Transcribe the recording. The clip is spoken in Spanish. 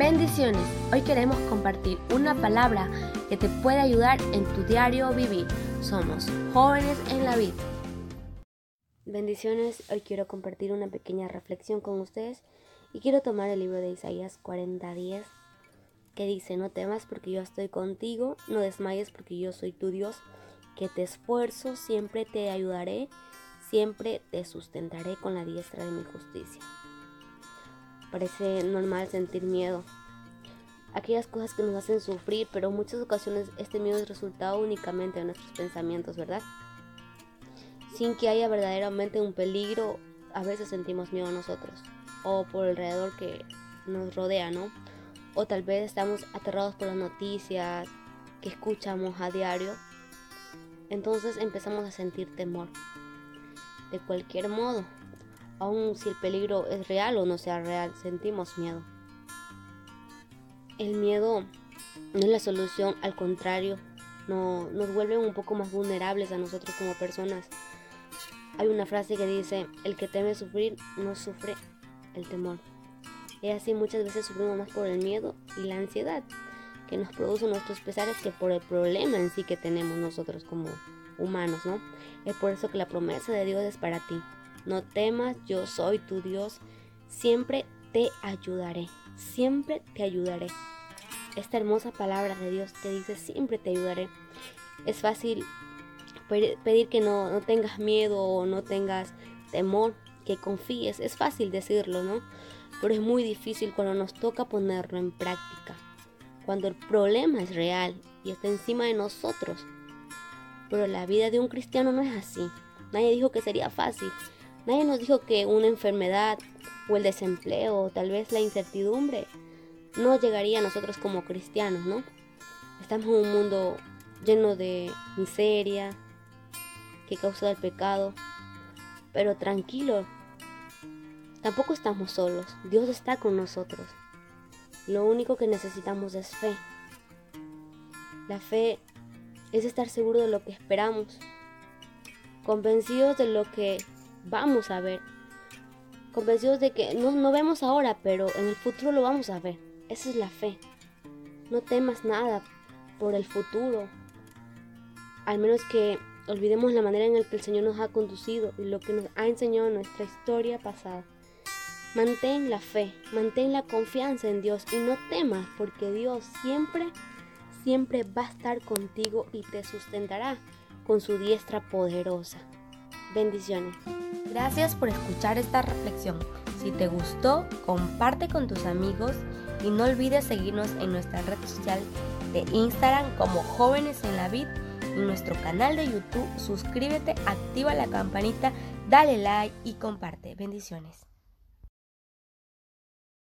Bendiciones. Hoy queremos compartir una palabra que te puede ayudar en tu diario vivir. Somos jóvenes en la vida. Bendiciones. Hoy quiero compartir una pequeña reflexión con ustedes y quiero tomar el libro de Isaías 40:10 que dice, no temas porque yo estoy contigo, no desmayes porque yo soy tu Dios, que te esfuerzo, siempre te ayudaré, siempre te sustentaré con la diestra de mi justicia. Parece normal sentir miedo. Aquellas cosas que nos hacen sufrir, pero en muchas ocasiones este miedo es resultado únicamente de nuestros pensamientos, ¿verdad? Sin que haya verdaderamente un peligro, a veces sentimos miedo nosotros o por alrededor que nos rodea, ¿no? O tal vez estamos aterrados por las noticias que escuchamos a diario. Entonces empezamos a sentir temor. De cualquier modo, Aun si el peligro es real o no sea real, sentimos miedo. El miedo no es la solución, al contrario, no, nos vuelve un poco más vulnerables a nosotros como personas. Hay una frase que dice, el que teme sufrir no sufre el temor. Y así muchas veces sufrimos más por el miedo y la ansiedad que nos producen nuestros pesares que por el problema en sí que tenemos nosotros como humanos, ¿no? Es por eso que la promesa de Dios es para ti. No temas, yo soy tu Dios, siempre te ayudaré, siempre te ayudaré. Esta hermosa palabra de Dios te dice, siempre te ayudaré. Es fácil pedir que no, no tengas miedo o no tengas temor, que confíes. Es fácil decirlo, ¿no? Pero es muy difícil cuando nos toca ponerlo en práctica. Cuando el problema es real y está encima de nosotros. Pero la vida de un cristiano no es así. Nadie dijo que sería fácil. Nadie nos dijo que una enfermedad o el desempleo o tal vez la incertidumbre no llegaría a nosotros como cristianos, ¿no? Estamos en un mundo lleno de miseria que causa el pecado, pero tranquilo, tampoco estamos solos, Dios está con nosotros. Lo único que necesitamos es fe. La fe es estar seguro de lo que esperamos, convencidos de lo que vamos a ver. Convencidos de que no, no vemos ahora, pero en el futuro lo vamos a ver. Esa es la fe. No temas nada por el futuro. Al menos que olvidemos la manera en la que el Señor nos ha conducido y lo que nos ha enseñado en nuestra historia pasada. Mantén la fe, mantén la confianza en Dios y no temas porque Dios siempre, siempre va a estar contigo y te sustentará con su diestra poderosa. Bendiciones. Gracias por escuchar esta reflexión. Si te gustó, comparte con tus amigos y no olvides seguirnos en nuestra red social de Instagram como Jóvenes en la Vid, en nuestro canal de YouTube. Suscríbete, activa la campanita, dale like y comparte. Bendiciones.